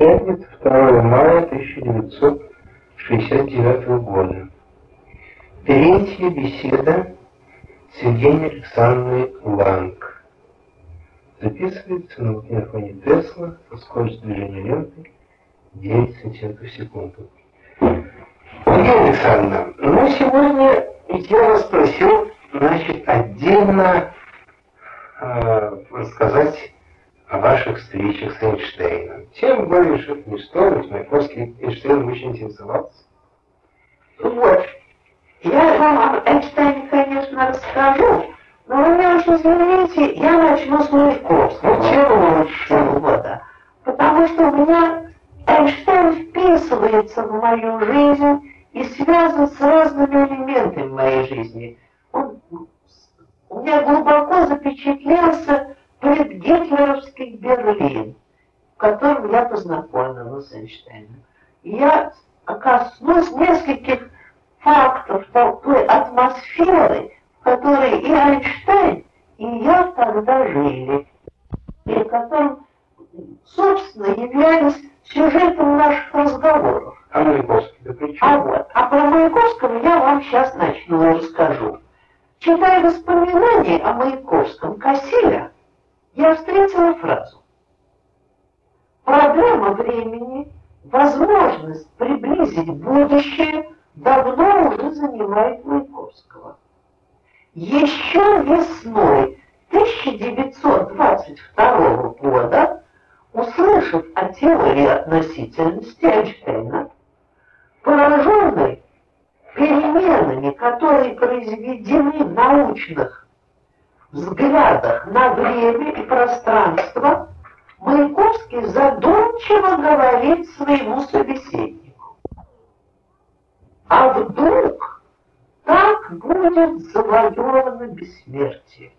Пятница, 2 мая 1969 года. Третья беседа с Евгенией Александровной Ланг. Записывается на телефоне Тесла со скоростью движения ленты 9 см в секунду. Евгения Александровна, ну сегодня я вас спросил, значит, отдельно э, рассказать о ваших встречах с Эйнштейном. Тем более, что ведь Маяковский Эйнштейн очень интересовался. Вот. Я вам об Эйнштейне, конечно, расскажу, но вы меня очень извините, я начну с Маяковского. Ну, чем лучше? года. Потому что у меня Эйнштейн вписывается в мою жизнь и связан с разными элементами моей жизни. Он у меня глубоко запечатлелся предгитлеровский Берлин, в котором я познакомилась с Эйнштейном. Я коснусь нескольких фактов той атмосферы, в которой и Эйнштейн, и я тогда жили, и которым, собственно, являлись сюжетом наших разговоров. А Маяковский, да при чем? А вот, а про Маяковского я вам сейчас начну расскажу. Читая воспоминания о Маяковском Кассиля, я встретила фразу. Проблема времени, возможность приблизить будущее давно уже занимает Маяковского. Еще весной 1922 года, услышав о теории относительности Эйнштейна, пораженный переменами, которые произведены в научных взглядах на время и пространство, Маяковский задумчиво говорит своему собеседнику. А вдруг так будет завоевано бессмертие?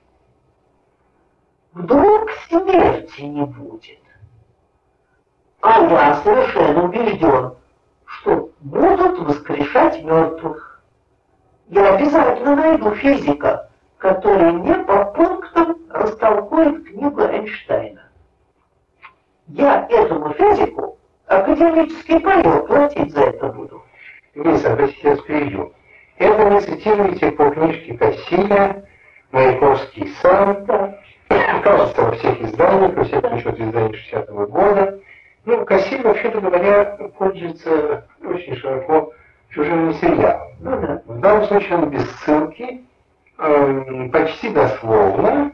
Вдруг смерти не будет? А я совершенно убежден, что будут воскрешать мертвых. Я обязательно найду физика, который мне по пунктам растолкует книгу Эйнштейна. Я этому физику академический паёк платить за это буду. Лиса, вы сейчас перейду. Это вы цитируете по книжке Кассиля, Маяковский сам, Да. кажется, во всех изданиях, во всех ключевых изданиях 60-го года. Ну, Кассиль, вообще-то говоря, пользуется очень широко чужим материалом. Ну да. В данном случае он без ссылки, почти дословно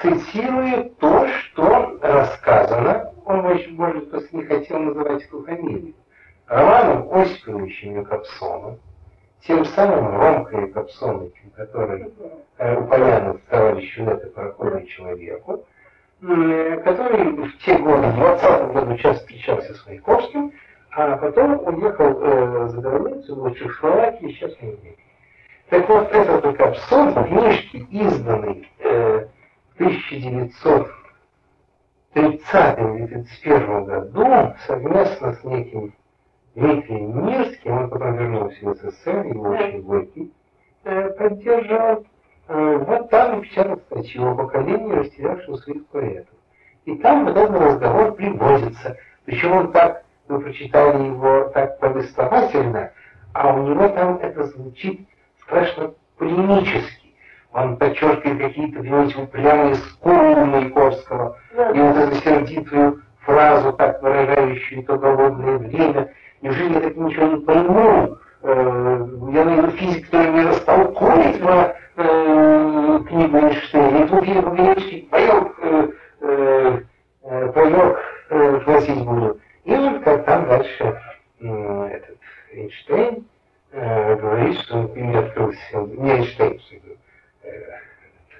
цитирует то, что рассказано, он, очень, может, просто не хотел называть эту фамилию, Романом Осиповичем Якобсоном, тем самым Ромкой Якобсоновичем, который э, упомянут товарищу это проходит человеку, м, который в те годы, в 20 году часто встречался с Маяковским, а потом уехал э, за границу, в Чехословакии, сейчас не умеет. Так вот, этот Якобсон в книжке, изданной э, в 1930 или 31 году, совместно с неким Дмитрием Мирским, он потом вернулся в СССР, его очень горький, э, поддержал. Э, вот там напечатал статью о поколении, растерявшего своих поэтов. И там вот этот разговор приводится. Причем он так, мы прочитали его так повествовательно, а у него там это звучит страшно полемически. Он подчеркивает какие-то, понимаете, упрямые скулы Маяковского, и вот эту сердитую фразу, так выражающую то голодное время. Неужели я так ничего не пойму? Э, Я найду физик, который мне растолкует про э, книгу Эйнштейна. И тут я по-гречески поел, э, э, э, поел, э, просить буду. И вот как там дальше этот Эйнштейн э, говорит, что им открылся, не э,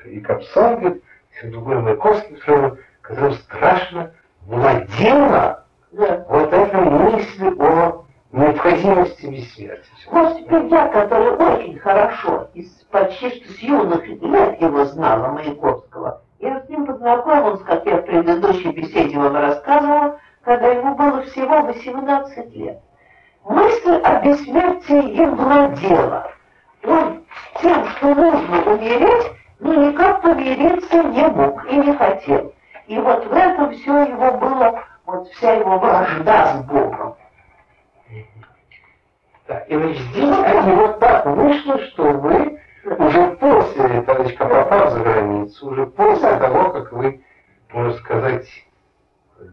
и Капсон, говорит, все другое Маяковский, которому, которому страшно владела Да. вот эта мысль о необходимости бессмертия. Теперь я, который очень хорошо, из почти что с юных лет его знала, Маяковского, я с ним познакомилась, как я в предыдущей беседе вам рассказывала, когда ему было всего 18 лет. Мысль о бессмертии им владела. Он тем, что нужно умереть, но никак помириться не мог и не хотел. И вот в этом все его было вот вся его вражда с Богом. Да, и значит, здесь они вот так вышло, что вы уже после, Танечка, попав за границу, уже после того, как вы, можно сказать,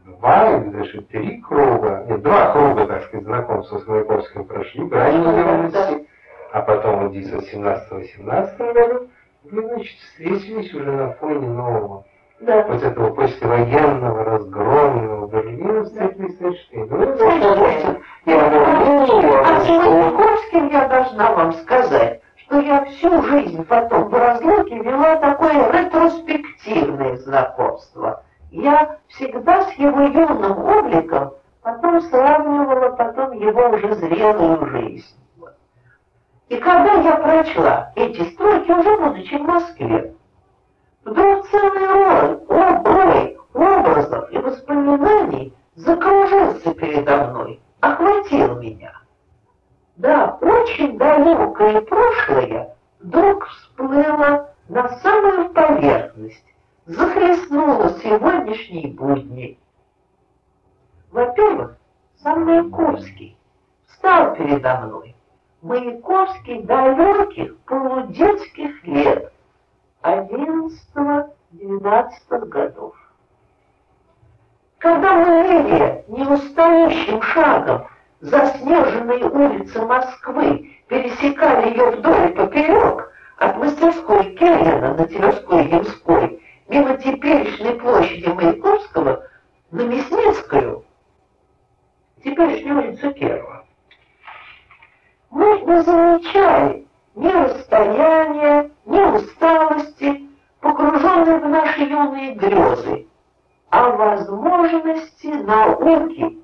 два или даже три круга, нет, два круга, так сказать, знакомства с Маяковским прошли, границу юности, а потом в 1917-18 году вы, значит, встретились уже на фоне нового да. вот этого послевоенного разгромного Берлина встретились с Эйнштейном. Ну, это, конечно, я говорю, а с Маяковским я должна вам сказать, что я всю жизнь потом в разлуке вела такое ретроспективное знакомство. Я всегда с его юным обликом потом сравнивала потом его уже зрелую жизнь. И когда я прочла эти строки, уже будучи в Москве, вдруг целый рой, рой образов и воспоминаний закружился передо мной, охватил меня. Да, очень далекое прошлое вдруг всплыло на самую поверхность, захлестнуло сегодняшние будни. Во-первых, сам Маяковский встал передо мной. Маяковский далеких полудетских лет, 11-12 годов. Когда мы шли неустающим шагом заснеженные улицы Москвы, пересекали ее вдоль и поперек, от мастерской Келлина на Тверской Ямской, мимо теперешней площади Маяковского на Мясницкую, теперешнюю улицу Кирова. Мы не замечали ни расстояния, ни усталости, погруженные в наши юные грезы, а возможности науки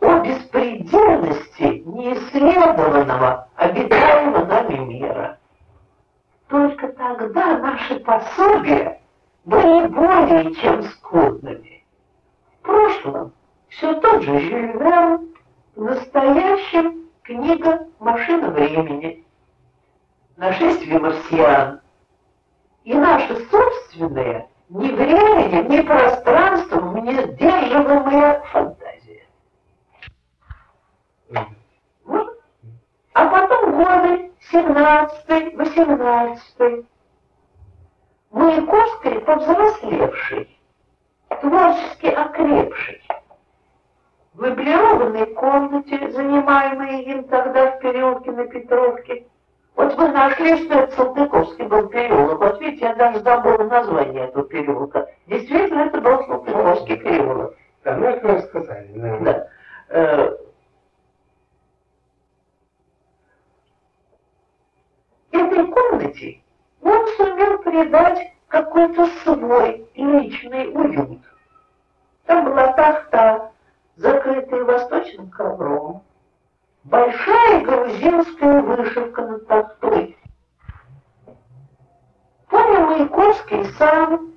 о беспредельности неисследованного, обитаемого нами мира. Только тогда наши пособия были более чем скудными. В прошлом все тот же Жюль Верн, в настоящем книга «Машина времени», «Нашествие марсиан» и наши собственные ни временем, ни пространством не сдерживаемые фантазии. А потом годы 17 18 Маяковский повзрослевший, творчески окрепший. В меблированной комнате, занимаемой им тогда в переулке на Петровке, вот вы нашли, что это Салтыковский был переулок. Вот видите, я даже забыла название этого переулка. Действительно, это был Салтыковский переулок. Да, ну это вы сказали. Да. да. Э, этой комнате он сумел придать какой-то свой личный уют. Там была тахта, закрытая восточным ковром, большая грузинская вышивка над тахтой. Понял Маяковский сам,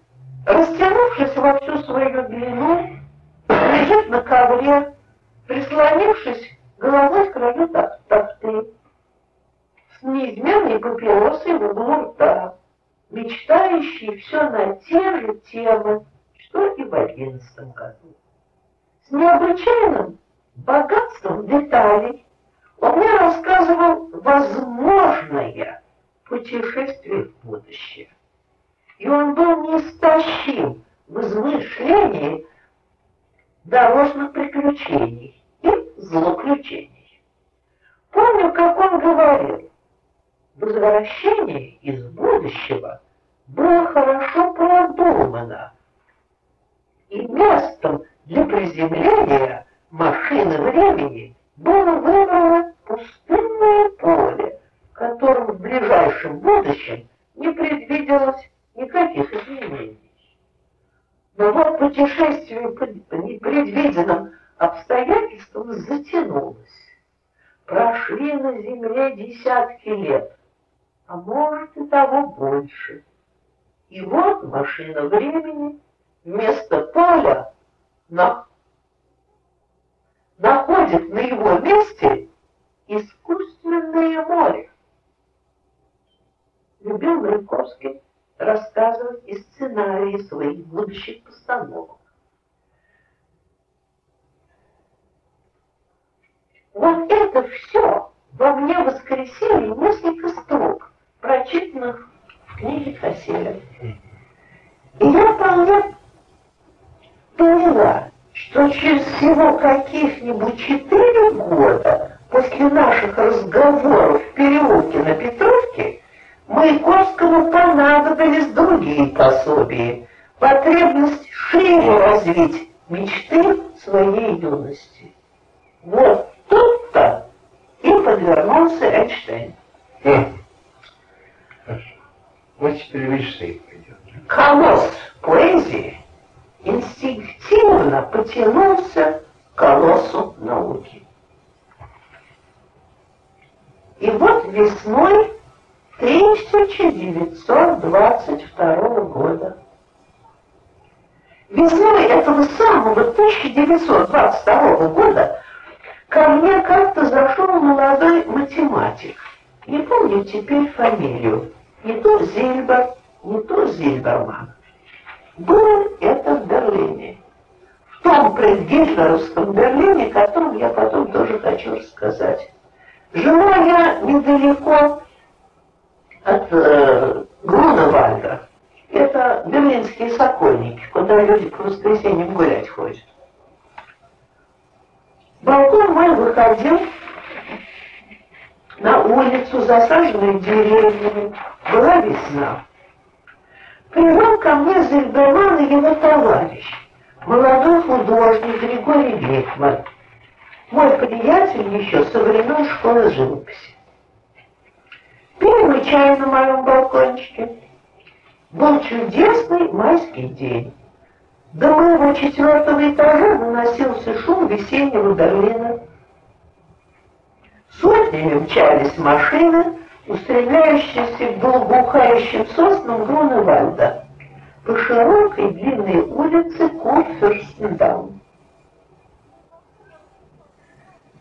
растянувшись во всю свою длину, лежит на ковре, прислонившись головой к краю тахты с неизменной папиросой в углу рта, мечтающий все на те же темы, что и в одиннадцатом году. С необычайным богатством деталей он мне рассказывал возможное путешествие в будущее. И он был неистощим в измышлении дорожных приключений и злоключений. Помню, как он говорил, возвращение из будущего было хорошо продумано, и местом для приземления машины времени было выбрано пустынное поле, в в ближайшем будущем не предвиделось никаких изменений. Но вот путешествие по непредвиденным обстоятельствам затянулось. Прошли на Земле десятки лет, а может и того больше. И вот машина времени вместо поля на... находит на его месте искусственное море. Любил Маяковский рассказывать и сценарии своих будущих постановок. Вот это все во мне воскресили несколько строк, прочитанных в книге Хаселя. И я вполне поняла, что через всего каких-нибудь четыре года после наших разговоров в переулке на Петровке Маяковскому понадобились другие пособия, потребность шире развить мечты своей юности. Вот тут-то и подвернулся Эйнштейн. Значит, мечты пойдет. Колосс поэзии инстинктивно потянулся к колоссу науки. И вот весной 1922 года Весной этого самого 1922 года ко мне как-то зашел молодой математик. Не помню теперь фамилию. Не то Зильбер, не то Зильберман. Было это в Берлине. В том предгитлеровском Берлине, о котором я потом тоже хочу рассказать. Жила я недалеко от э, Груневальда. Это берлинские сокольники, куда люди по воскресеньям гулять ходят. Балкон мой выходил на улицу, засаженную деревьями. Была весна. Привел ко мне Зельберман и его товарищ, молодой художник Григорий Бекман, мой приятель еще со времен школы живописи. Пили чай на моем балкончике. Был чудесный майский день. До моего четвертого этажа наносился шум весеннего Берлина. Сотнями мчались машины, устремляющиеся к благоухающим соснам Груневальда по широкой длинной улице Курфюрстендаун.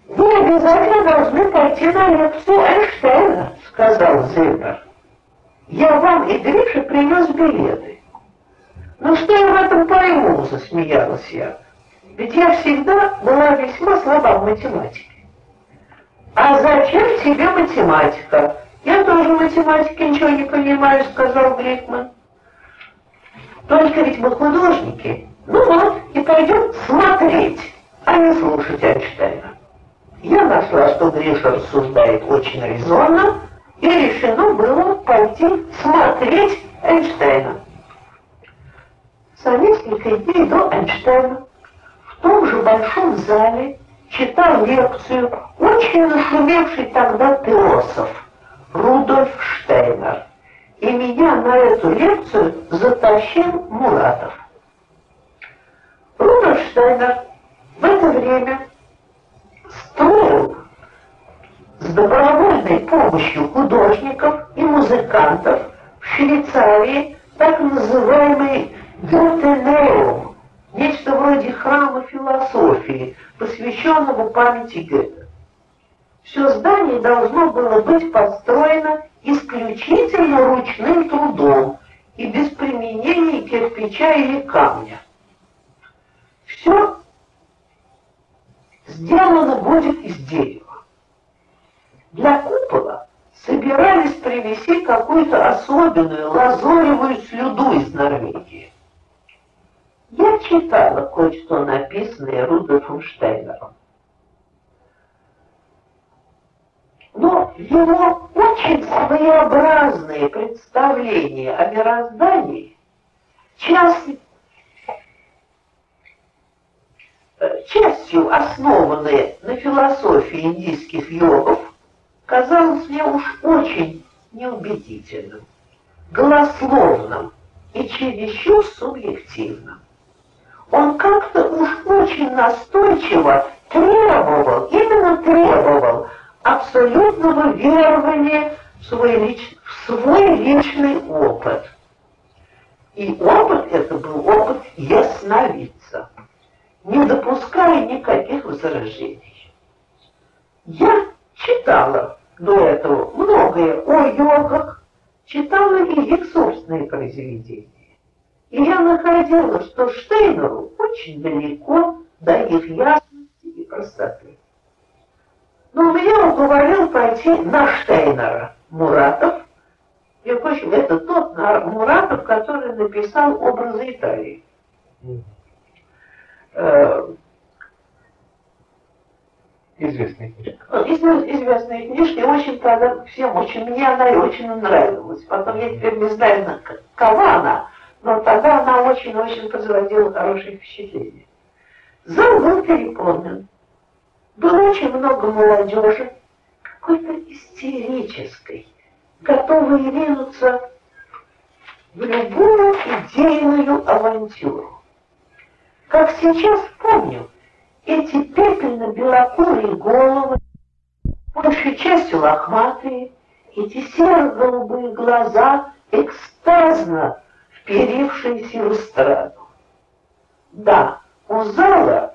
«Вы обязательно должны пойти на лекцию Эйнштейна», — сказал Зильбер. Я вам и Грише принес билеты. Ну что я в этом пойму, засмеялась я. Ведь я всегда была весьма слаба в математике. А зачем тебе математика? Я тоже в математике ничего не понимаю, сказал Гликман. Только ведь мы художники. Ну вот, и пойдем смотреть, а не слушать Эйнштейна. Я нашла, что Гриша рассуждает очень резонно, и решено было пойти смотреть Эйнштейна. За несколько дней до Эйнштейна в том же большом зале читал лекцию очень нашумевший тогда философ Рудольф Штейнер. И меня на эту лекцию затащил Муратов. Рудольф Штейнер в это время строил с добровольной помощью художников и музыкантов в Швейцарии так называемый Гетенеум, нечто вроде храма философии, посвященного памяти Гёте. Все здание должно было быть построено исключительно ручным трудом и без применения кирпича или камня. Все сделано будет из дерева. Для купола собирались привезти какую-то особенную лазоревую слюду из Норвегии. Я читала кое-что написанное Рудольфом Штейнером. Но его очень своеобразные представления о мироздании, часть, э, частью основанные на философии индийских йогов, казалось мне уж очень неубедительным, голословным и чересчур субъективным. Он как-то уж очень настойчиво требовал, именно требовал абсолютного верования в свой, лич, в свой личный опыт. И опыт это был опыт ясновидца, не допуская никаких возражений. Я читала до этого многое о йогах, читала и их собственные произведения. И я находила, что Штейнеру очень далеко до их ясности и простоты. Но меня уговорил пойти на Штейнера Муратов. И, в общем, это тот Муратов, который написал образы Италии. Mm. Известная книжка. известная книжка, и очень тогда всем очень, мне она очень нравилась. Потом я теперь не знаю, какова она, но тогда она очень-очень производила хорошее впечатление. Зал был переполнен. Было очень много молодежи, какой-то истерической, готовой ринуться в любую идейную авантюру. Как сейчас помню, эти пепельно-белокурые головы, большей частью лохматые, эти серо-голубые глаза, экстазно вперившиеся в эстраду. Да, у зала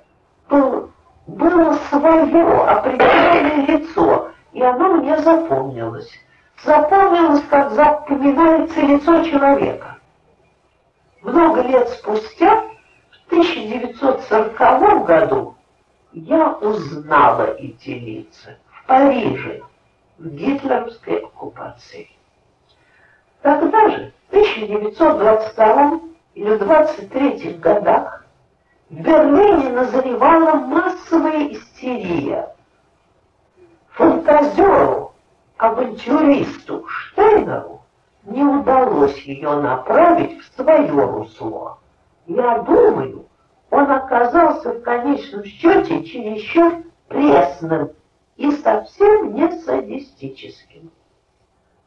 был, было свое определенное лицо, и оно мне запомнилось. Запомнилось, как запоминается лицо человека. Много лет спустя, в 1940 году, я узнала эти лица в Париже, в гитлеровской оккупации. Тогда же, в 1922 или 23 годах, в Берлине назревала массовая истерия. Фантазеру, авантюристу Штейнеру не удалось ее направить в свое русло. Я думаю, он оказался в конечном счете чересчур пресным и совсем не садистическим.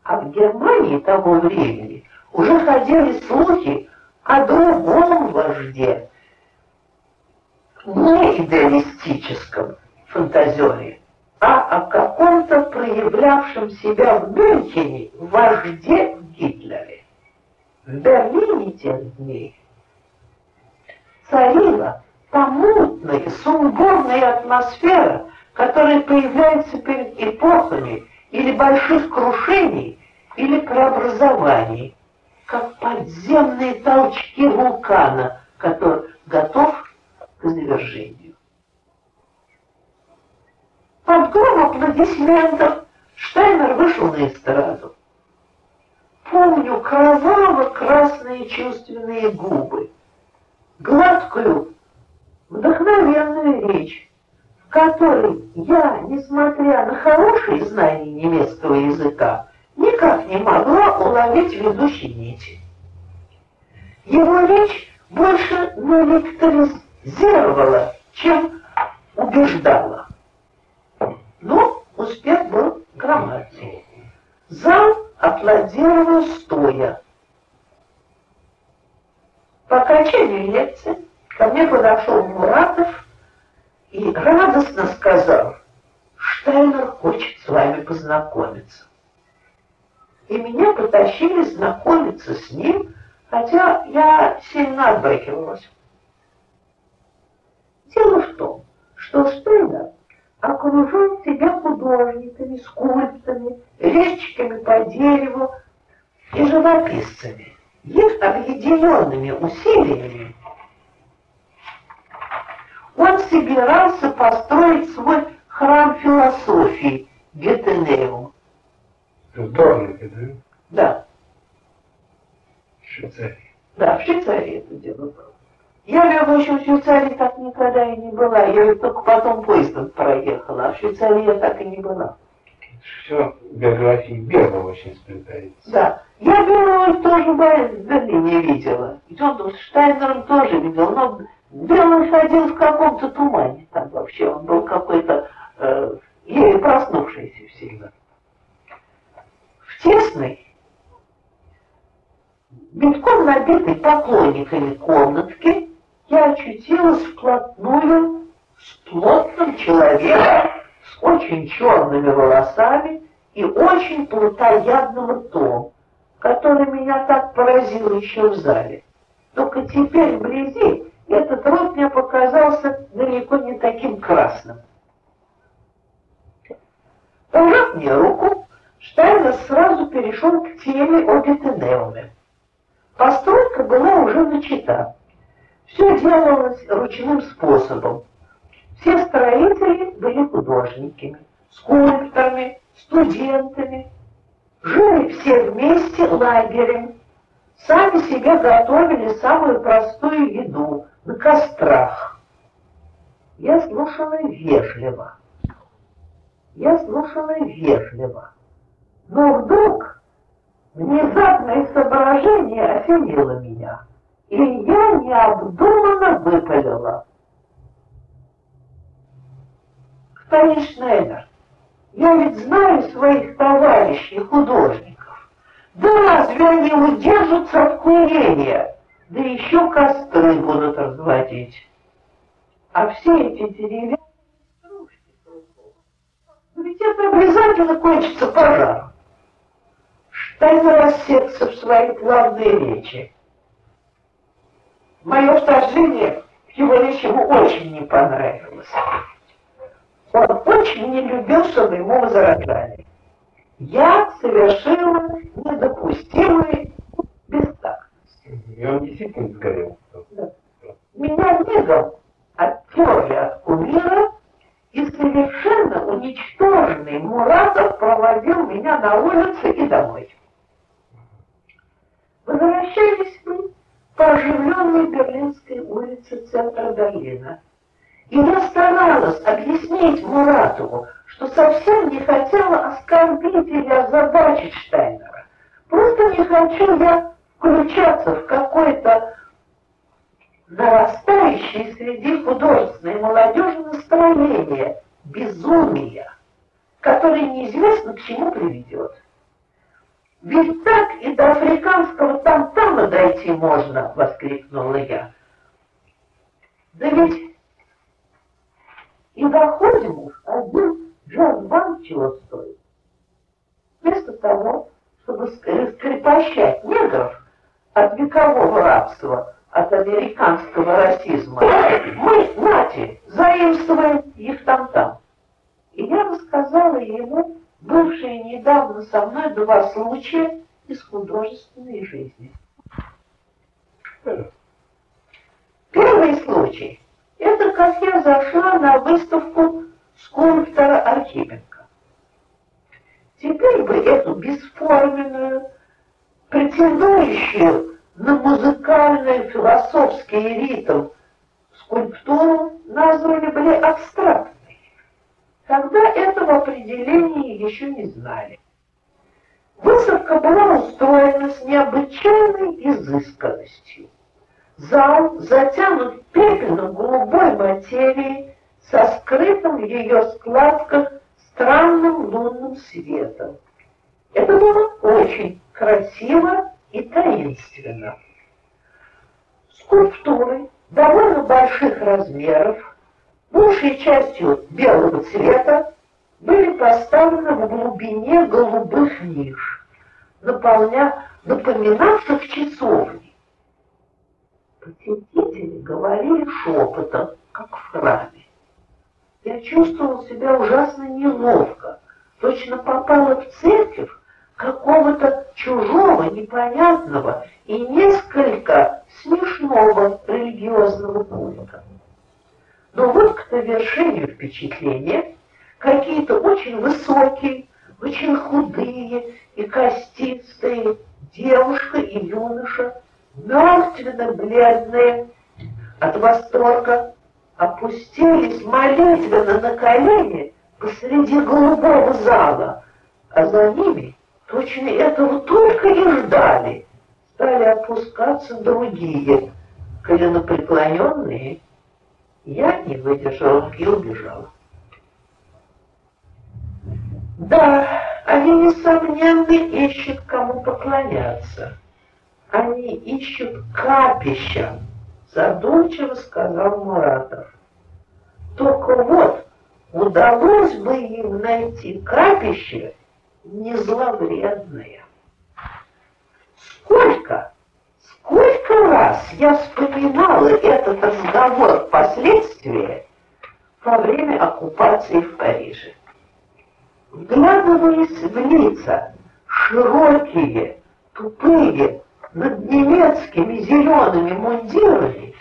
А в Германии того времени уже ходили слухи о другом вожде, не идеалистическом фантазере, а о каком-то проявлявшем себя в Мюнхене вожде Гитлере. В Берлине тех дней царила та мутная, сумбурная атмосфера, которая появляется перед эпохами или больших крушений, или преобразований, как подземные толчки вулкана, который готов к извержению. Под гром аплодисментов Штайнер вышел на эстраду. Помню кроваво-красные чувственные губы, гладкую, вдохновенную речь, в которой я, несмотря на хорошие знания немецкого языка, никак не могла уловить ведущие нити. Его речь больше наэлектризировала, чем убеждала. Но успех был громадный. Зал аплодировал стоя. По окончании лекции ко мне подошел Муратов и радостно сказал, Штайнер хочет с вами познакомиться. И меня потащили знакомиться с ним, хотя я сильно отбрыкивалась. Дело в том, что Штайнер окружен себя художниками, скульпторами, резчиками по дереву и живописцами их объединенными усилиями он собирался построить свой храм философии Гетенеум. В Дорнике, да? Да. В Швейцарии. Да, в Швейцарии это дело было. Я, в общем, в Швейцарии так никогда и не была. Я только потом поездом проехала, а в Швейцарии я так и не была. Все биографии Берга очень сплетается. Да. Я Белого тоже в Берлине видела. И он с Штайнером тоже видел. Но Белый ходил в каком-то тумане там вообще. Он был какой-то э, еле проснувшийся всегда. В тесной, битком набитой поклонниками комнатке я очутилась вплотную с плотным человеком, с очень черными волосами и очень плотоядным ртом который меня так поразил еще в зале. Только теперь вблизи этот рот мне показался далеко не таким красным. Пожав мне руку, Штайнер сразу перешел к теме о Гетенеуме. Постройка была уже начата. Все делалось ручным способом. Все строители были художниками. скульпторами, студентами. Жили все вместе лагерем. Сами себе готовили самую простую еду на кострах. Я слушала вежливо. Я слушала вежливо. Но вдруг внезапное соображение осенило меня, и я необдуманно выпалила. Товарищ Шнайдер, я ведь знаю своих товарищей художников. Да разве они удержатся от курения? Да еще костры будут разводить. А все эти деревья ведь это обязательно кончится пожаром. Штайн рассекся в свои главные речи. Мое вторжение его речи ему очень не понравилось. Он очень не любил, чтобы ему возражали. Я совершила недопустимый. И он действительно сгорел. Да. Меня мигом оттерли от кумира, и совершенно уничтоженный Муратов проводил меня на улице и домой. Возвращались мы по оживленной Берлинской улице центра Берлина. И я старалась объяснить Муратову, что совсем не хотела оскорбить или озадачить Штайнера. Просто не хочу я включаться в какое-то нарастающее среди художественной молодежи настроение безумия, которое неизвестно к чему приведет. Ведь так и до африканского там-тама дойти можно, воскликнула я. Да ведь и доходим уж один джаз-бан чего стоит. Вместо того, чтобы скрепощать негров от векового рабства, от американского расизма, мы, нати, заимствуем их там-там. И я рассказала ему бывшие недавно со мной два случая из художественной жизни. Первый случай – это как я зашла на выставку скульптора Архипенко. Теперь бы эту бесформенную, претендующую на музыкальный философский ритм скульптуру назвали бы абстрактной. Тогда этого определения еще не знали. Выставка была устроена с необычайной изысканностью. Зал затянут пепельно-голубой материей со скрытым в ее складках странным лунным светом. Это было очень красиво и таинственно. Скульптуры довольно больших размеров, большей частью белого цвета, были поставлены в глубине голубых ниш, наполня... напоминавших часовни. Посетители говорили шепотом, как в храме. Я чувствовал себя ужасно неловко, точно попала в церковь какого-то чужого, непонятного и несколько смешного религиозного культа. Но вот к довершению впечатления какие-то очень высокие, очень худые и костистые девушка и юноша мертвенно-бледные от восторга, опустились молитвенно на колени посреди голубого зала, а за ними точно этого только и ждали. Стали опускаться другие, коленопреклоненные. Я не выдержала и убежала. Да, они, несомненно, ищут, кому поклоняться они ищут капища, задумчиво сказал Муратов. Только вот, удалось бы им найти капище не зловредное. Сколько, сколько раз я вспоминала этот разговор впоследствии во время оккупации в Париже. Вглядываясь в лица, широкие, тупые, над немецкими зелеными мундирами,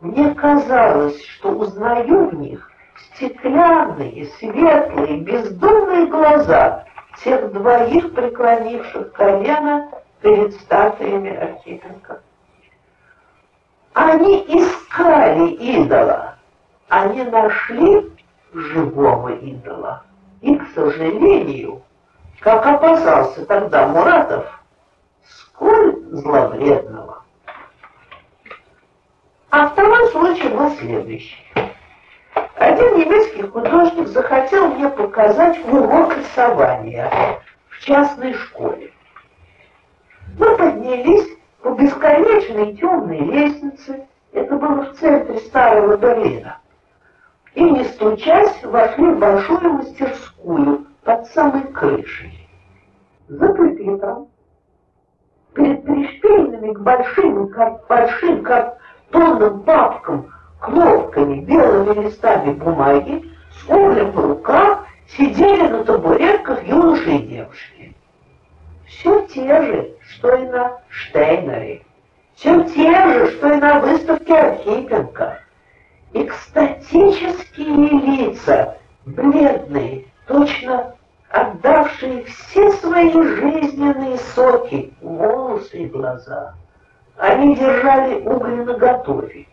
мне казалось, что узнаю в них стеклянные, светлые, бездумные глаза тех двоих преклонивших колено перед статуями Архипенко. Они искали идола, они нашли живого идола. И, к сожалению, как опасался тогда Муратов, сколь зловредного. А второй случай был следующий. Один немецкий художник захотел мне показать урок рисования в частной школе. Мы поднялись по бесконечной темной лестнице, это было в центре Старого Берлина, и, не стучась, вошли в большую мастерскую под самой крышей. За пульпитом, перед пришпильными к большим, как большим картонным папкам кнопками, белыми листами бумаги, с углем в руках сидели на табуретках юноши и девушки. Все те же, что и на Штейнере, все те же, что и на выставке Архипенко. Экстатические лица, бледные, точно отдавшие все свои жизненные соки, волосы и глаза. Они держали уголь наготове.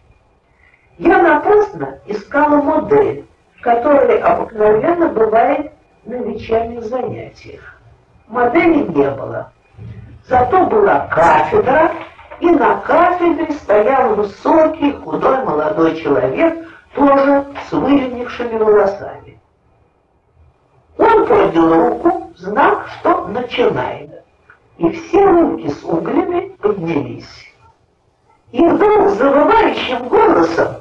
Я напрасно искала модель, которая обыкновенно бывает на вечерних занятиях. Модели не было. Зато была кафедра, и на кафедре стоял высокий, худой молодой человек, тоже с выленившими волосами. Он поднял руку знак, что начинает. И все руки с углями поднялись. И вдруг завывающим голосом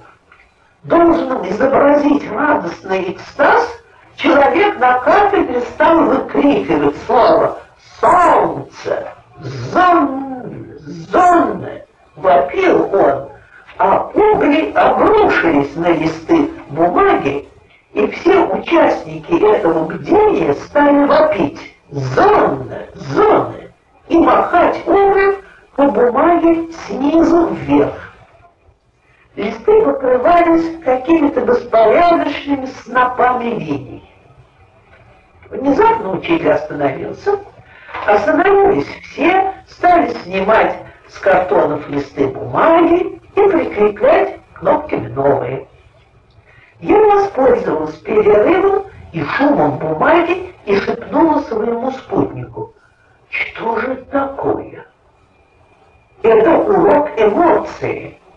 должным изобразить радостный экстаз, человек на кафедре стал выкрикивать слово «Солнце! Зон! Зонны!» Вопил он, а угли обрушились на листы бумаги, и все участники этого бдения стали вопить «Зоны! Зоны!» и махать углем по бумаге снизу вверх листы покрывались какими-то беспорядочными снопами линий. Внезапно учитель остановился, остановились все, стали снимать с картонов листы бумаги и прикреплять кнопками новые. Я воспользовалась перерывом и шумом бумаги и шепнула своему спутнику. Что же такое? Это урок эмоции. —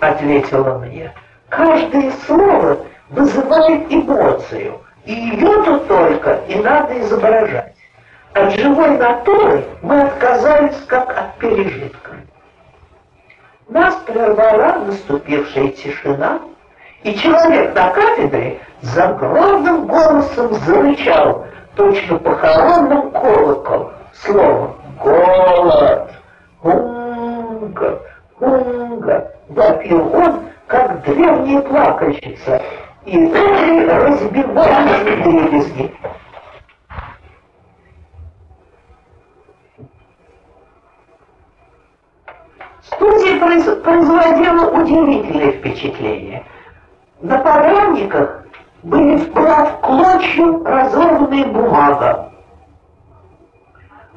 ответила мне. «Каждое слово вызывает эмоцию, и ее-то только и надо изображать. От живой натуры мы отказались как от пережитка. Нас прервала наступившая тишина, и человек на кафедре загробным голосом зарычал, точно похоронным колокол, слово «голод», «хунгр», Вопил он, как древняя плакальщица, и в дребезги. Студия производила удивительное впечатление. На подрамниках были вплав клочья разорванная бумага.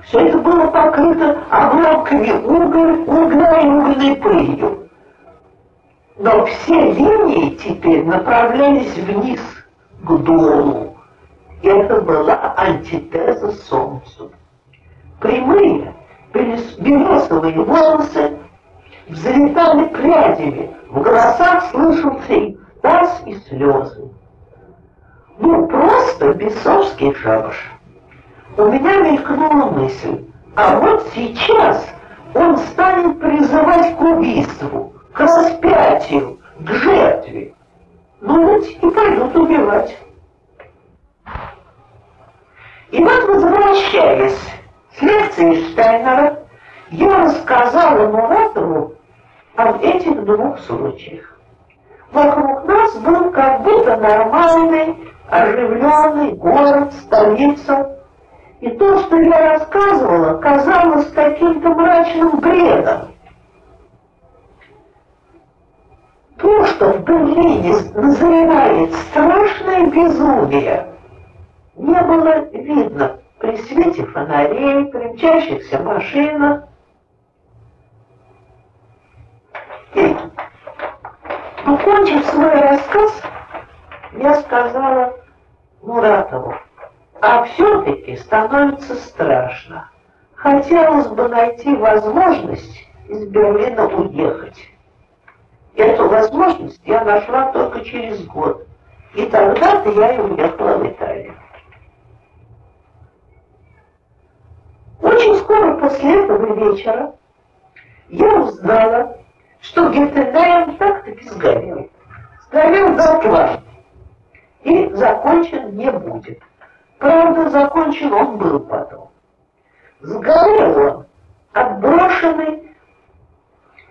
Все это было покрыто обломками угля, угля и угольной пылью. Но все линии теперь направлялись вниз, к долу. Это была антитеза Солнцу. Прямые, белесовые волосы взлетали прядями, в голосах слышался и таз, и слезы. Ну, просто бесовский шабаш. У меня мелькнула мысль, а вот сейчас он станет призывать к убийству, к распятию, к жертве. Ну вот и пойдут убивать. И вот, возвращаясь с лекции Штайнера, я рассказала Муратову об этих двух случаях. Вокруг нас был как будто нормальный, оживленный город, столица. И то, что я рассказывала, казалось каким-то мрачным бредом. То, что в Берлине назревает страшное безумие, не было видно при свете фонарей, при мчащихся машинах. И, окончив свой рассказ, я сказала Муратову, а все-таки становится страшно. Хотелось бы найти возможность из Берлина уехать. Эту возможность я нашла только через год. И тогда-то я и уехала в Италию. Очень скоро после этого вечера я узнала, что Геттенайм так-таки сгорел. Сгорел дотла и закончен не будет. Правда, закончен он был потом. Сгорел он, отброшенный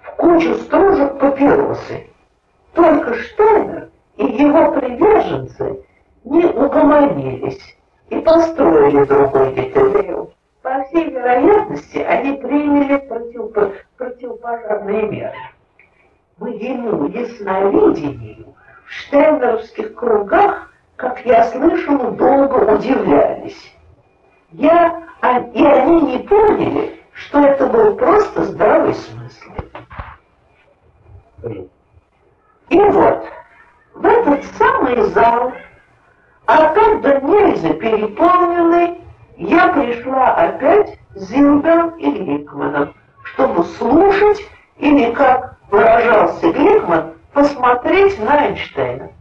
в кучу стружек папиросы. Только Штайнер и его приверженцы не угомонились и построили другой Геттенайм. По всей вероятности, они приняли против, противопожарные меры. Моему ясновидению в штейнеровских кругах, как я слышала, долго удивлялись. Я, а, и они не поняли, что это был просто здравый смысл. И вот, в этот самый зал, а до нельзя переполненный, я пришла опять с Зиндом и Гликманом, чтобы слушать или, как выражался Гликман, посмотреть на Эйнштейна.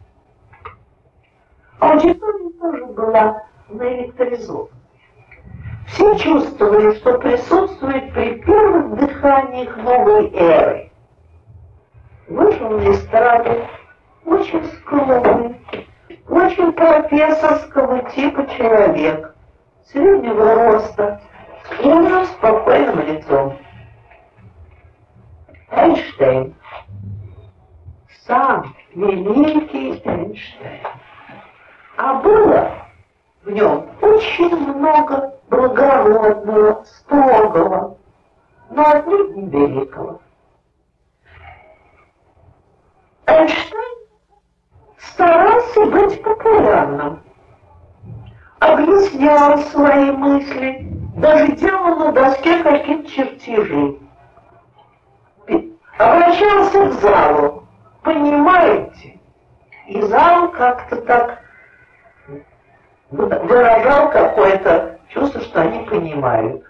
Аудитория тоже была наэлектризована. Все чувствовали, что присутствует при первых дыханиях новой эры. Вышел на эстраду очень скромный, очень профессорского типа человек, среднего роста, с умным, спокойным лицом. Эйнштейн. Сам великий Эйнштейн. А было в нем очень много благородного, строгого, но отнюдь не великого. Эйнштейн старался быть популярным, объяснял свои мысли, даже делал на доске какие-то чертежи. Обращался к залу, понимаете? И зал как-то так выражал какое-то чувство, что они понимают.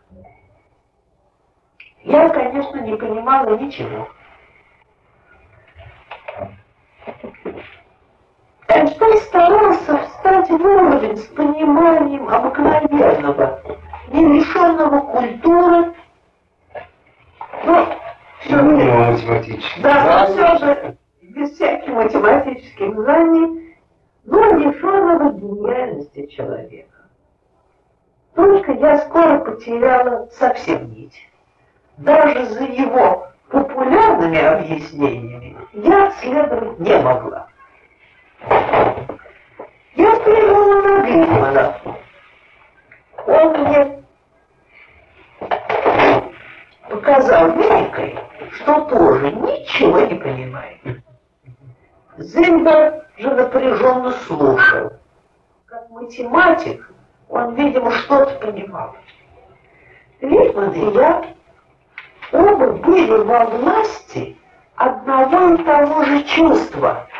Я, конечно, не понимала ничего. Эйнштейн старался встать в уровень с пониманием обыкновенного, не лишенного культуры, но все ну, математически. Да, но все же без всяких математических знаний, но лишенного гениальности человека. Только я скоро потеряла совсем нить. Даже за его популярными объяснениями я следовать не могла. Я взглянула на Гликмана. Он мне показал мимикой, что тоже ничего не понимает. Зимбер же напряженно слушал. Как математик, он, видимо, что-то понимал. Гликман и я оба были во власти одного и того же чувства —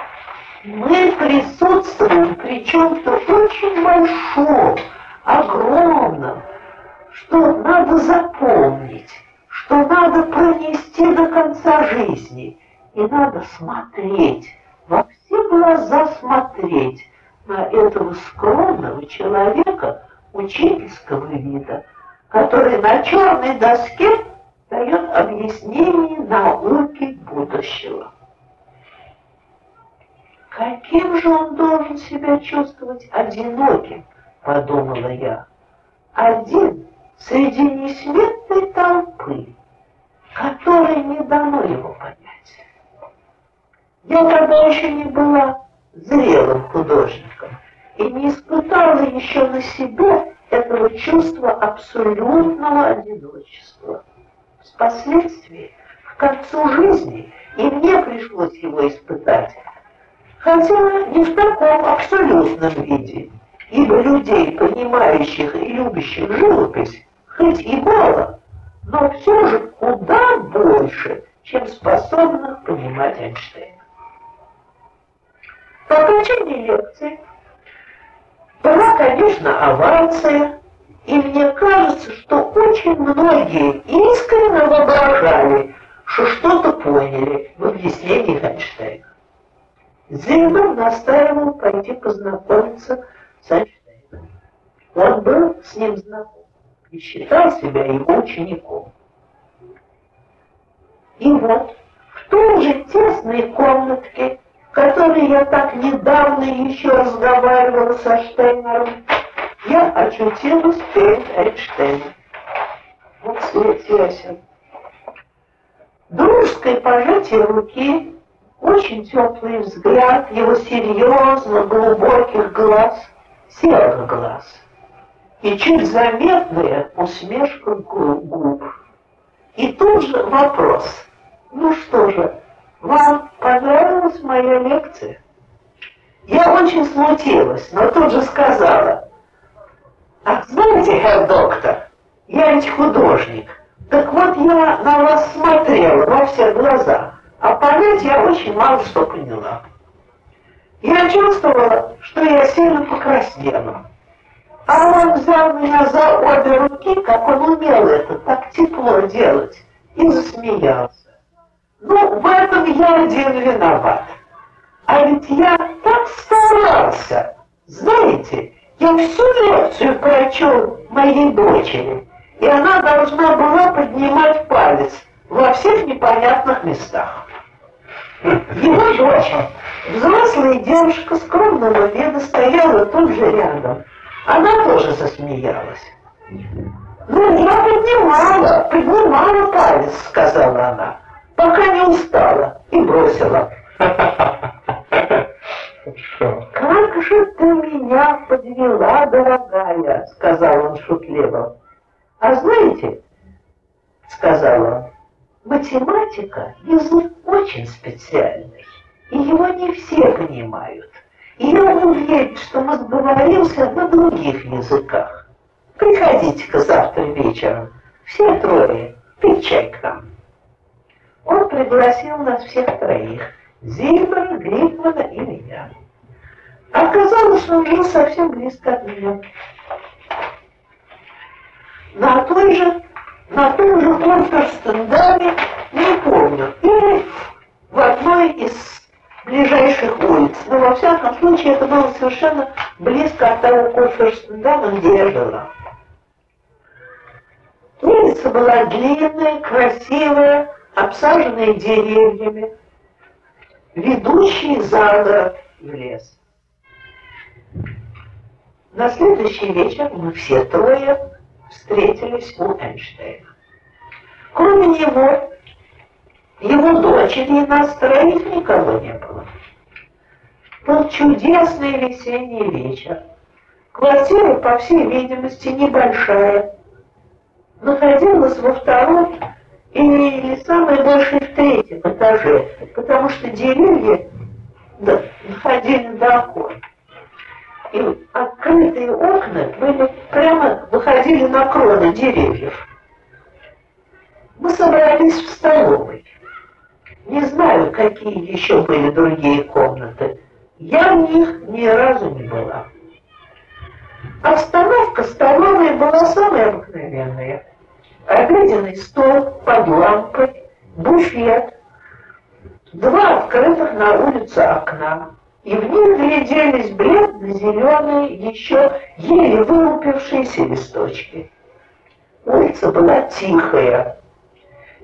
мы присутствуем при чем-то очень большом, огромном, что надо запомнить, что надо пронести до конца жизни. И надо смотреть, во все глаза смотреть на этого скромного человека учительского вида, который на черной доске дает объяснение науки будущего. Каким же он должен себя чувствовать одиноким, подумала я. Один среди несметной толпы, которой не дано его понять. Я тогда еще не была зрелым художником и не испытала еще на себе этого чувства абсолютного одиночества. Впоследствии, в концу жизни, и мне пришлось его испытать. Хотя не в таком абсолютном виде, ибо людей, понимающих и любящих живопись, хоть и мало, но все же куда больше, чем способных понимать Эйнштейна. По окончании лекции была, конечно, овация, и мне кажется, что очень многие искренне воображали, что что-то поняли в объяснении Эйнштейна. Зейбер настаивал пойти познакомиться с Эйнштейном. Он был с ним знаком и считал себя его учеником. И вот в той же тесной комнатке, которой я так недавно еще разговаривала со Штейнером, я очутилась перед Эйнштейном. Вот свет ясен. Дружеское пожатие руки, очень теплый взгляд его серьезно глубоких глаз, серых глаз и чуть заметная усмешка губ. И тут же вопрос. Ну что же, вам понравилась моя лекция? Я очень смутилась, но тут же сказала, Ах, знаете, herr доктор, я ведь художник. Так вот я на вас смотрела во все глаза, а понять я очень мало что поняла. Я чувствовала, что я сильно покраснела. А он взял меня за обе руки, как он умел это так тепло делать, и засмеялся. Ну, в этом я один виноват. А ведь я так старался. Знаете, я всю лекцию прочел моей дочери, и она должна была поднимать палец во всех непонятных местах. Его дочь, взрослая девушка скромного вида, стояла тут же рядом. Она тоже засмеялась. «Ну, я поднимала, поднимала палец», — сказала она, пока не устала и бросила. «Как же ты меня подвела, дорогая», — сказал он шутливо. «А знаете, — сказал он, — математика — язык очень специальный, и его не все понимают. И я уверен, что мы сговоримся на других языках. Приходите-ка завтра вечером, все трое, пить чай к нам. Он пригласил нас всех троих, Зильбера, Грифмана и меня. Оказалось, что он жил совсем близко от меня. На той же, на том же Конферстендаме, не помню, или в одной из ближайших улиц. Но во всяком случае это было совершенно близко от того Курфюрстендама, где я жила. Улица была длинная, красивая, обсаженная деревьями, ведущие за город в лес. На следующий вечер мы все трое встретились у Эйнштейна. Кроме него, его дочери нас троих никого не было. Был чудесный весенний вечер. Квартира, по всей видимости, небольшая. Находилась во втором или самой большей в третьем этаже, потому что деревья доходили до окон. И открытые окна были прямо выходили на кроны деревьев. Мы собрались в столовой. Не знаю, какие еще были другие комнаты. Я в них ни разу не была. Обстановка столовой была самая обыкновенная. Обеденный стол под лампой, буфет, два открытых на улице окна, и в них гляделись бледно-зеленые, еще еле вылупившиеся листочки. Улица была тихая,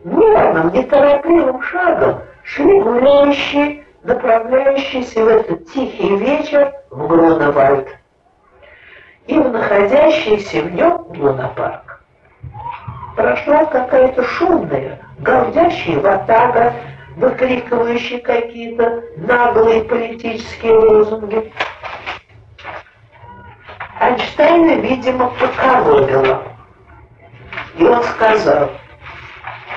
мерным, неторопливым шагом шли гуляющие, направляющиеся в этот тихий вечер в Груневальд и в находящийся в нем лунопарк. Прошла какая-то шумная, галдящая ватага, выкрикивающая какие-то наглые политические лозунги. Эйнштейна, видимо, покоробило. И он сказал –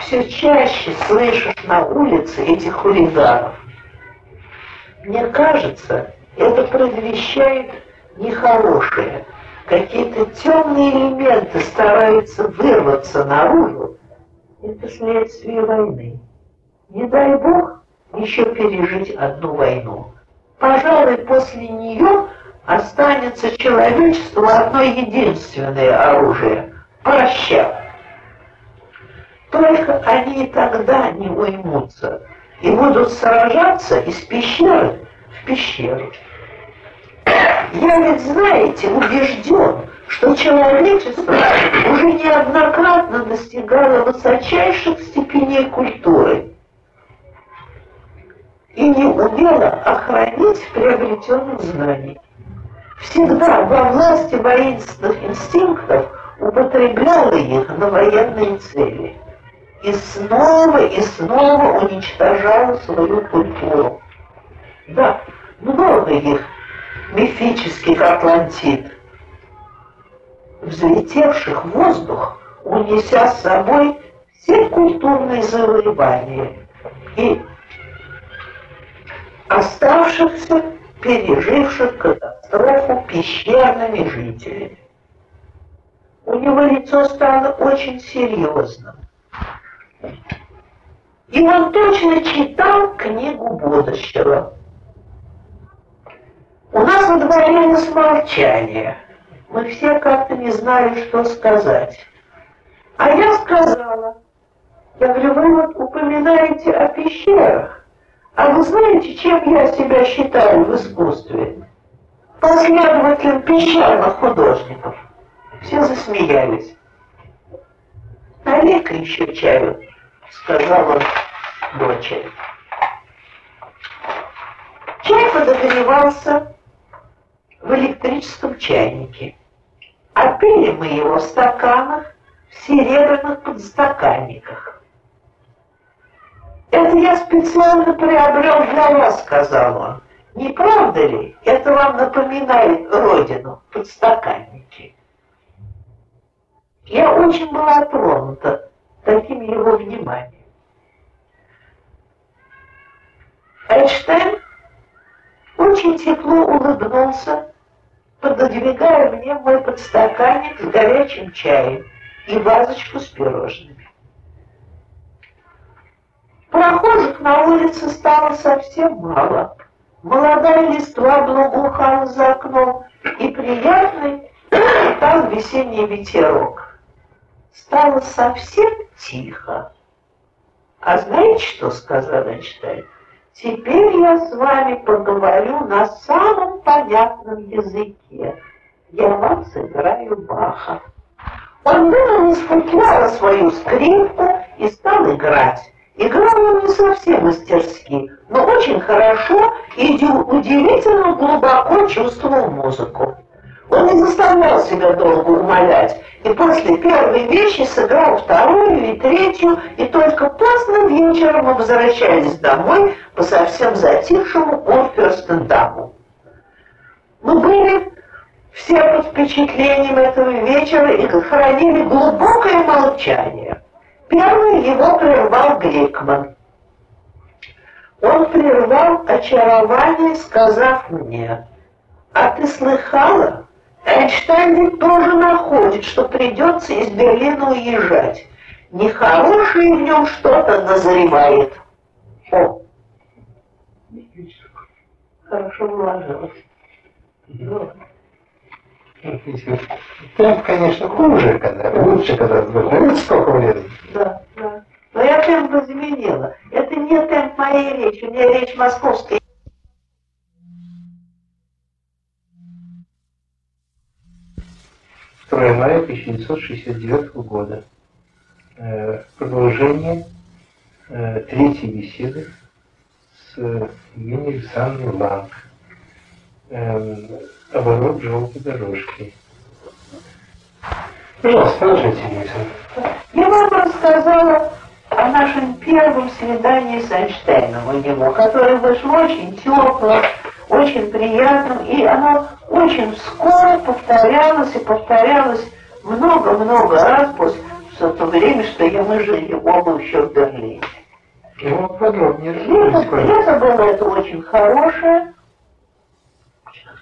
все чаще слышишь на улице этих хулиганов. Мне кажется, это предвещает нехорошее. Какие-то темные элементы стараются вырваться наружу. Это следствие войны. Не дай бог еще пережить одну войну. Пожалуй, после нее останется человечеству одно единственное оружие – прощать. Только они и тогда не уймутся и будут сражаться из пещеры в пещеру. Я ведь, знаете, убежден, что человечество уже неоднократно достигало высочайших степеней культуры и не умело охранить приобретенных знаний. Всегда во власти воинственных инстинктов употребляла их на военные цели и снова и снова уничтожала свою культуру. Да, много их мифических Атлантид, взлетевших в воздух, унеся с собой все культурные завоевания и оставшихся, переживших катастрофу пещерными жителями. У него лицо стало очень серьезным. И он точно читал книгу будущего. У нас водворилось молчание. Мы все как-то не знали, что сказать. А я сказала, я говорю, вы вот упоминаете о пещерах. А вы знаете, чем я себя считаю в искусстве? Последователем пещерных художников. Все засмеялись. «Налей-ка еще чаю», — сказала дочери. Чай подогревался в электрическом чайнике. А пили мы его в стаканах, в серебряных подстаканниках. «Это я специально приобрел для вас», — сказал он. «Не правда ли? Это вам напоминает родину, подстаканники». Я очень была тронута таким его вниманием. Эйнштейн очень тепло улыбнулся, пододвигая мне мой подстаканник с горячим чаем и вазочку с пирожными. Прохожих на улице стало совсем мало. Молодая листва благоухала за окном, и приятный там весенний ветерок. Стало совсем тихо. А знаете, что сказал Эйнштейн? Теперь я с вами поговорю на самом понятном языке. Я вам сыграю Баха. Он вынул из футляра свою скрипку и стал играть. Играл он не совсем мастерски, но очень хорошо и удивительно глубоко чувствовал музыку. Он заставлял себя долго умолять, и после первой вещи сыграл вторую и третью, и только поздно вечером мы возвращались домой по совсем затихшему Орферстендаму. Мы были все под впечатлением этого вечера и хранили глубокое молчание. Первый его прервал Гликман. Он прервал очарование, сказав мне, «А ты слыхала, Эйнштейн тоже находит, что придется из Берлина уезжать. Нехорошее в нем что-то назревает. О! Хорошо вложилось. Темп, конечно, хуже, когда лучше, когда слышно. сколько влезет. Да, да. Но я темп изменила. Это не темп моей речи, у меня речь московская. 2 мая 1969 года. Э, продолжение э, третьей беседы с Евгенией Александровной Ланг. Эм, оборот желтой дорожки. Пожалуйста, продолжайте, Александр. Я вам рассказала о нашем первом свидании с Эйнштейном у него, которое вышло очень тепло, очень приятным, и оно очень скоро повторялось и повторялось много-много раз после, все то время, что я, мы жили оба еще в Берлине. Ну, подробнее Лето, лето было это очень хорошее,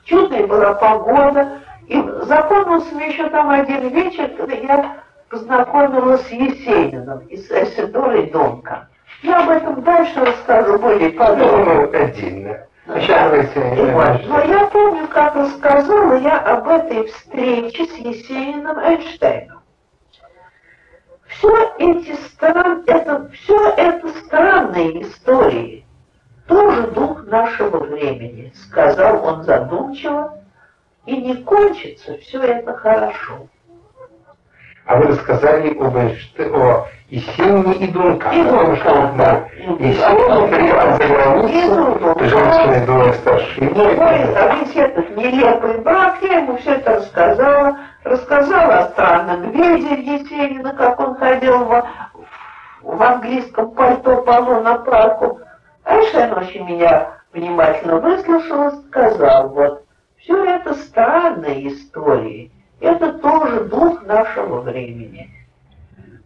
чудная была погода, и запомнился мне еще там один вечер, когда я познакомилась с Есениным из Эсидорой Донка. Я об этом дальше расскажу более подробно. Ну, отдельно. Сейчас. Вот. Но я помню, как рассказала я об этой встрече с Есениным Эйнштейном. Все эти стран, это, все это странные истории. Тоже дух нашего времени, сказал он задумчиво, и не кончится все это хорошо. А вы рассказали об Эйнштейне, о Есенине и Дунка. И Дунка, да. Есенин приехал за границу, женщины двое старше его. А этот нелепый брак, я ему все это рассказала. Рассказала о странном медведе Есенина, как он ходил в, в английском пальто по лунопарку. Эйнштейн очень меня внимательно выслушал и сказал, вот, все это странные истории. Это тоже дух нашего времени.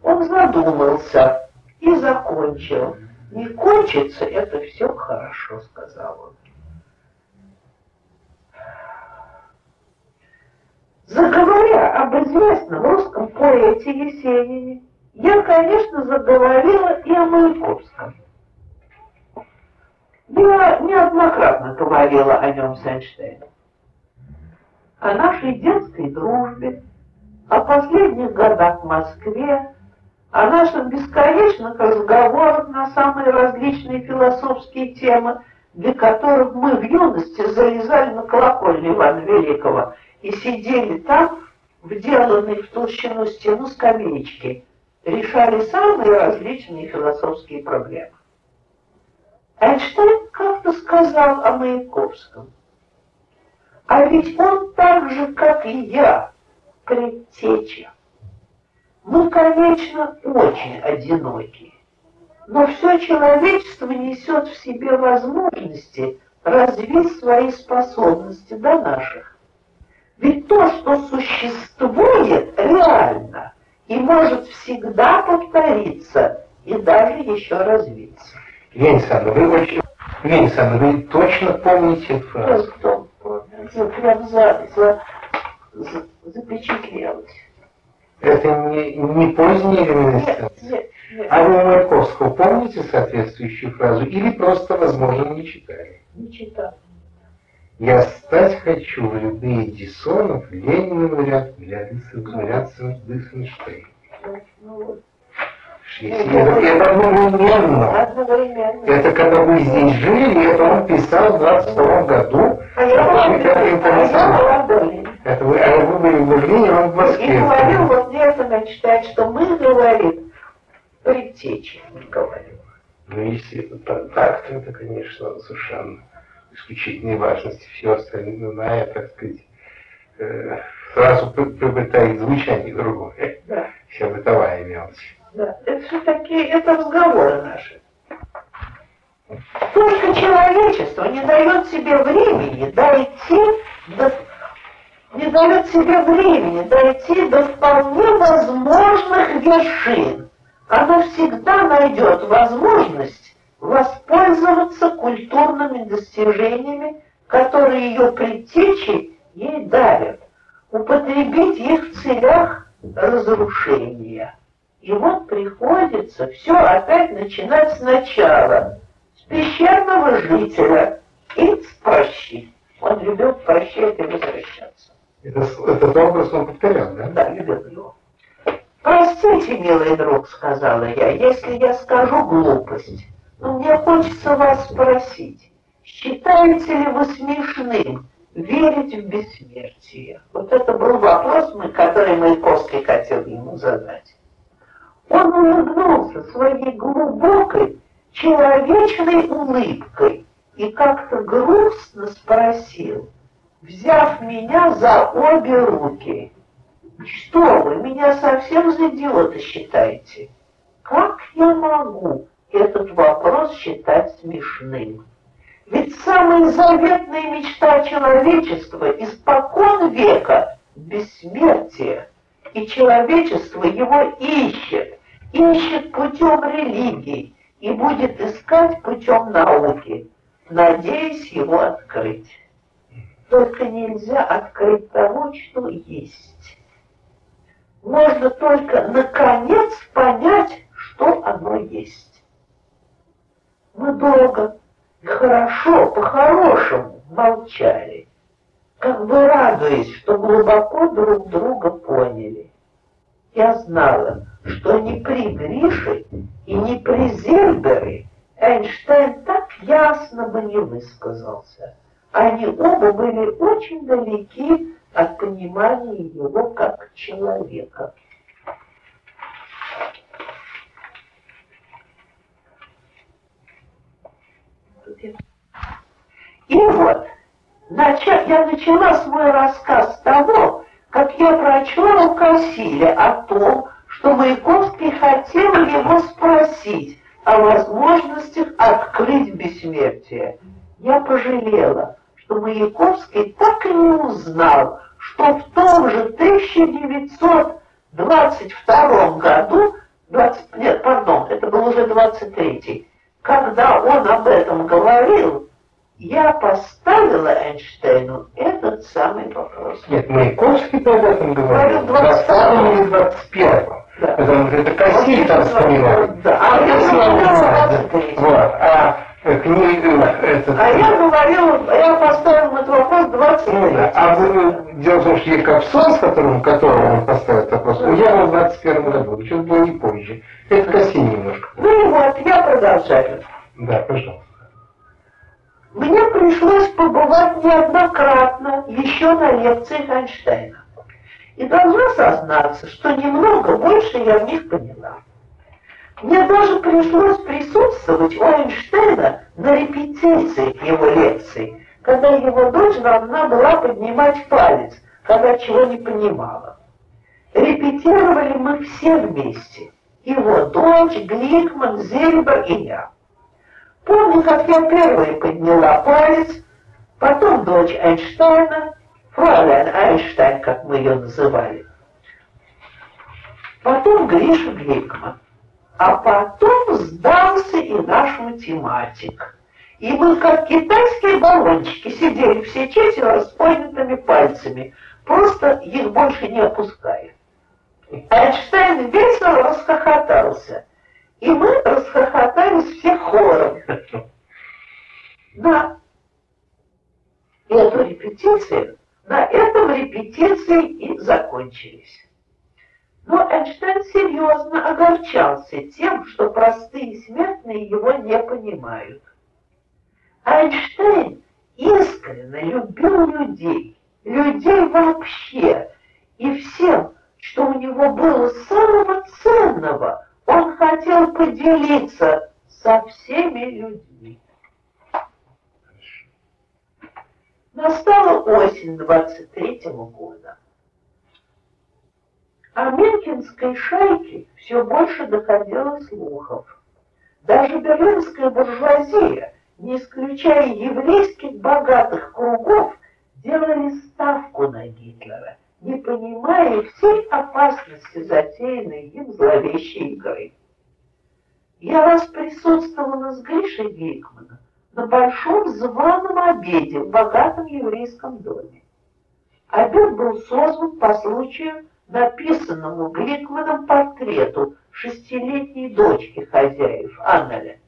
Он задумался и закончил. Не кончится, это все хорошо, сказал он. Заговоря об известном русском поэте Есенине, я, конечно, заговорила и о Маяковском. Я неоднократно говорила о нем с Эйнштейном. О нашей детской дружбе, о последних годах в Москве, о наших бесконечных разговорах на самые различные философские темы, для которых мы в юности залезали на колокольню Ивана Великого и сидели там, вделанные в толщину стену скамеечки, решали самые различные философские проблемы. Эйнштейн как-то сказал о Маяковском. А ведь он так же, как и я, предтеча. Мы, конечно, очень одиноки, но все человечество несет в себе возможности развить свои способности до наших. Ведь то, что существует реально и может всегда повториться и даже еще развиться. Евгения Александровна, вы очень... Евгения Александровна, вы точно помните фразу? Кто? Прям за, за, за, запечатлелось. Это не, не поздняя реминесценция? Нет, нет. А вы Маяковского помните соответствующую фразу или просто, возможно, не читали? Не читал. Я стать хочу в ряды Эдисонов, Ленина ряд, ряд Эйнштейн. Ну, вот. Это, это одновременно. Одновременно. Это когда вы здесь жили, это он писал в 22 году. А я Это. А. Это вы, а вы были в Берлине, он в И Москве. говорил, вот Лерман считает, что мы, говорит, предтечи, говорил. Ну, если это так, то это, конечно, совершенно исключительной важности. Все остальное, так сказать, э, сразу при- приобретает звучание другое. Да, Вся бытовая мелочь. Это все такие, это разговоры наши. Только человечество не дает себе времени дойти до не дает себе времени дойти до вполне возможных вершин. Оно всегда найдет возможность воспользоваться культурными достижениями, которые ее предтечи ей дарят, употребить их в целях разрушения. И вот приходится все опять начинать сначала, с пещерного жителя и с прощи. Он любил прощать и возвращаться. Это, этот образ он повторял, да? Да, любил его. «Простите, милый друг», — сказала я, — «если я скажу глупость, но мне хочется вас спросить, считаете ли вы смешным верить в бессмертие?» Вот это был вопрос, который Маяковский хотел ему задать. Он улыбнулся своей глубокой, человечной улыбкой и как-то грустно спросил, взяв меня за обе руки. Что вы, меня совсем за идиота считаете? Как я могу этот вопрос считать смешным? Ведь самая заветная мечта человечества испокон века — бессмертие. и человечество его ищет, ищет путем религии и будет искать путем науки, надеясь его открыть. Только нельзя открыть того, что есть. Можно только наконец понять, что оно есть. Мы долго и хорошо, по-хорошему молчали как бы радуясь, что глубоко друг друга поняли. Я знала, что ни при Грише и ни при Зельбере Эйнштейн так ясно бы не высказался. Они оба были очень далеки от понимания его как человека. И вот, начать, я начала свой рассказ с того, как я прочла у Кассиля о том, что Маяковский хотел его спросить о возможностях открыть бессмертие. Я пожалела, что Маяковский так и не узнал, что в том же 1922 году, 20, нет, пардон, это был уже 23 когда он об этом говорил, я поставила Эйнштейну этот самый вопрос. Нет, Маяковский об этом говорил. В 20 или 21 да. Потому что это Кассиль там вспоминает. Да, а я говорила Вот, а книга... Этот... А я говорила, я поставила этот вопрос 20 ну, да. А вы, дело в том, что Якобсон, с которым, которого он поставил этот вопрос, да. я в 21 году, что было не позже. Это Кассиль немножко. Ну и вот, я продолжаю. Да, пожалуйста. Мне пришлось побывать неоднократно еще на лекциях Эйнштейна. И должна сознаться, что немного больше я в них поняла. Мне даже пришлось присутствовать у Эйнштейна на репетиции его лекций, когда его дочь должна была поднимать палец, когда чего не понимала. Репетировали мы все вместе. Его дочь, Гликман, Зельбер и я. Помню, как я первой подняла палец, потом дочь Эйнштейна, Фройлен Эйнштейн, как мы ее называли, потом Гриша Гликман, а потом сдался и наш математик. И мы, как китайские баллончики, сидели все четверо с поднятыми пальцами, просто их больше не опуская. Эйнштейн весело расхохотался – и мы расхохотались все хором. На эту репетицию, на этом репетиции и закончились. Но Эйнштейн серьезно огорчался тем, что простые смертные его не понимают. Эйнштейн искренне любил людей, людей вообще, и всем, что у него было самого ценного – он хотел поделиться со всеми людьми. Настала осень 23-го года. О Менкинской шайке все больше доходило слухов. Даже берлинская буржуазия, не исключая еврейских богатых кругов, делали ставку на Гитлера не понимая всей опасности затеянной им зловещей игры. Я раз присутствовала с Гришей Гейкманом на большом званом обеде в богатом еврейском доме. Обед был создан по случаю написанному Гликманом портрету шестилетней дочки хозяев Аннеля.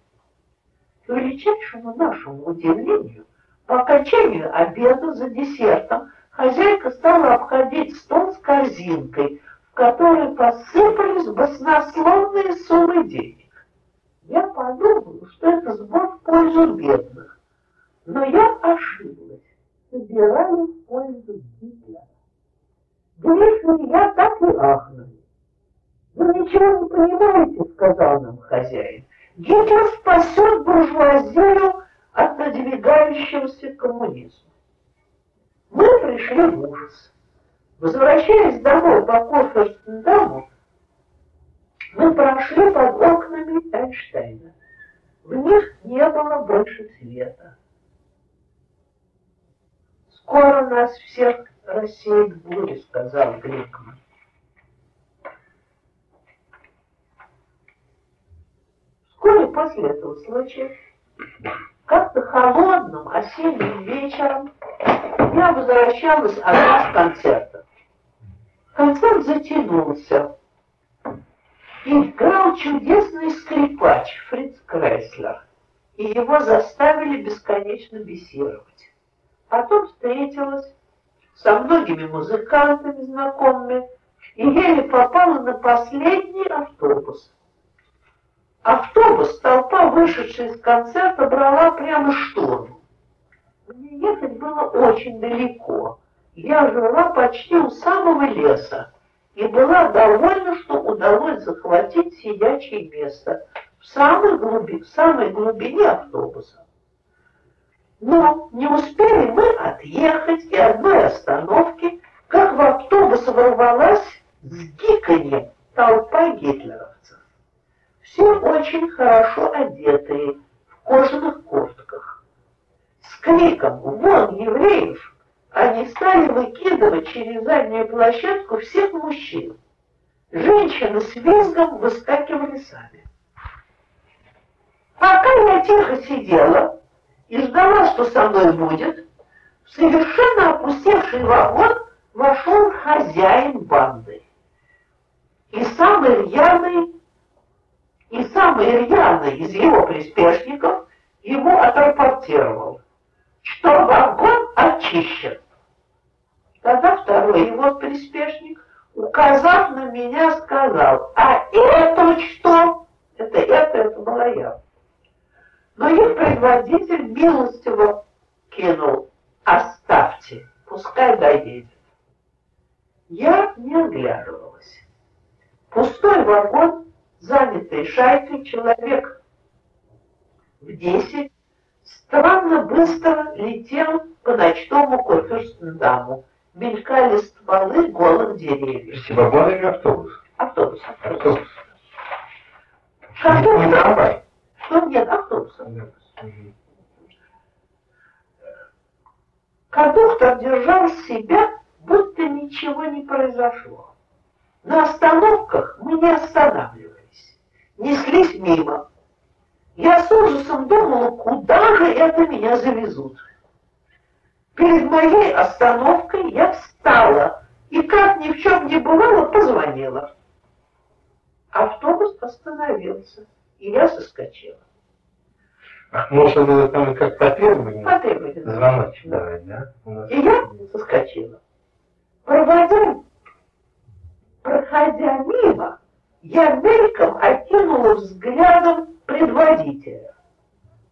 К величайшему нашему удивлению, по окончанию обеда за десертом хозяйка стала обходить стол с корзинкой, в которой посыпались баснословные суммы денег. Я подумала, что это сбор в пользу бедных. Но я ошиблась. Собирали в пользу Гитлера. Гришин я так и ахнули. «Вы ничего не понимаете», — сказал нам хозяин. «Гитлер спасет буржуазию от надвигающегося коммунизма». Мы пришли в ужас. Возвращаясь домой по Коферстендаму, мы прошли под окнами Эйнштейна. В них не было больше света. «Скоро нас всех рассеет буря», — сказал Гликман. Вскоре после этого случая, как-то холодным осенним вечером, я возвращалась от с концерта. Концерт затянулся. Играл чудесный скрипач Фриц Крайслер. И его заставили бесконечно бесировать. Потом встретилась со многими музыкантами знакомыми и еле попала на последний автобус. Автобус, толпа, вышедшая из концерта, брала прямо штурм. Мне ехать было очень далеко. Я жила почти у самого леса и была довольна, что удалось захватить сидячее место в самой, глуби, в самой глубине автобуса. Но не успели мы отъехать и одной остановки, как в автобус ворвалась с гиканьем толпа гитлеровцев. Все очень хорошо одетые, в кожаных куртках. С криком «Вон евреев!» Они стали выкидывать через заднюю площадку всех мужчин. Женщины с визгом выскакивали сами. Пока я тихо сидела и ждала, что со мной будет, в совершенно опустевший вагон вошел хозяин банды. И самый рьяный, и самый рьяный из его приспешников ему отрапортировал, что вагон очищен. Тогда второй его приспешник, указав на меня, сказал, а это что? Это это, это была я. Но их предводитель милостиво кинул, оставьте, пускай доедет. Я не оглядывалась. Пустой вагон, занятый шайкой, человек в десять, странно быстро летел по ночному Коферстендаму, мелькали стволы голых деревьев. Вагон или автобус? Автобус. Автобус. Кондуктор, Не трамвай. что нет автобуса. Кондуктор держал себя, будто ничего не произошло. На остановках мы не останавливались, неслись мимо. Я с ужасом думала, куда же это меня завезут. Перед моей остановкой я встала и, как ни в чем не бывало, позвонила. Автобус остановился, и я соскочила. Ах, можно было там как по требованию Потребовали. звоночек давать, да? У нас И я соскочила. Проводя, проходя мимо, я мельком окинула взглядом предводителя.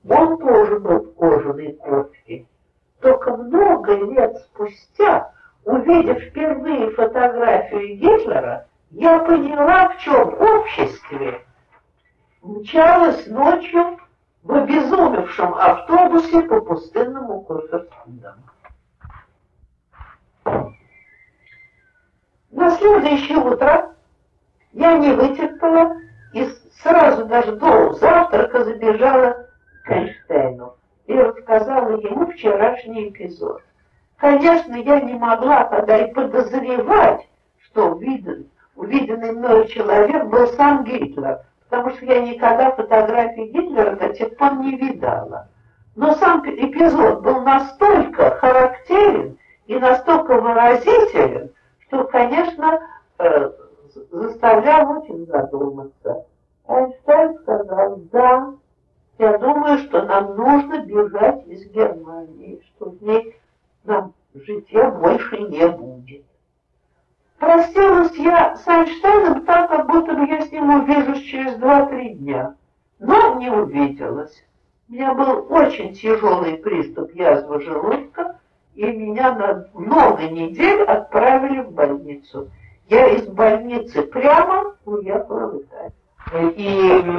Он тоже был в кожаной куртке. Только много лет спустя, увидев впервые фотографию Гитлера, я поняла, в чем обществе мчалась ночью в обезумевшем автобусе по пустынному Курфюрстендаму. На следующее утро я не вытерпела и сразу даже до завтрака забежала к Эйнштейну и рассказала ему вчерашний эпизод. Конечно, я не могла тогда и подозревать, что увиден, увиденный мною человек был сам Гитлер, потому что я никогда фотографии Гитлера до тех пор не видала. Но сам эпизод был настолько характерен и настолько выразителен, что, конечно, э, заставлял очень задуматься. Эйнштейн сказал, да, я думаю, что нам нужно бежать из Германии, что в ней нам житья больше не будет. Простилась я с Эйнштейном так, как будто бы я с ним увижусь через два-три дня. Но не увиделась. У меня был очень тяжелый приступ язвы желудка, и меня на много недель отправили в больницу. Я из больницы прямо уехала в Италию. И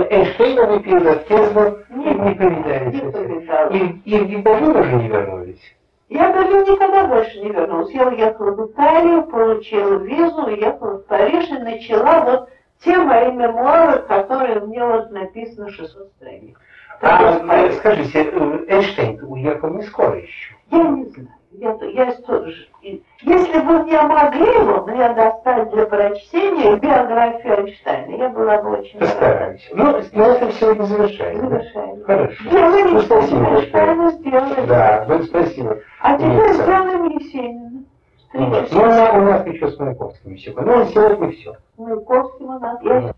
Эйнштейна вы перед отъездом Не- не Не повидала. И, и в Берлин уже не вернулись. Я даже никогда больше не вернулась. Я уехала в Италию, получила визу, уехала в Париж и начала вот те мои мемуары, которые мне вот написано 600 страниц. А, э, скажите, э, Эйнштейн уехал не скоро еще. Я не знаю. Я, я тоже. Если бы мне могли бы мне достать для прочтения биографию Эйнштейна, я была бы очень Постараюсь. Ну, на этом сегодня завершаем. Завершаем. Хорошо. Сделаем Ну, спасибо Эйнштейна. Да, ну, спасибо. А теперь сделаем Есенина. Ну, ну, у нас еще с Маяковским еще. Ну, сегодня все. Маяковским у нас. Я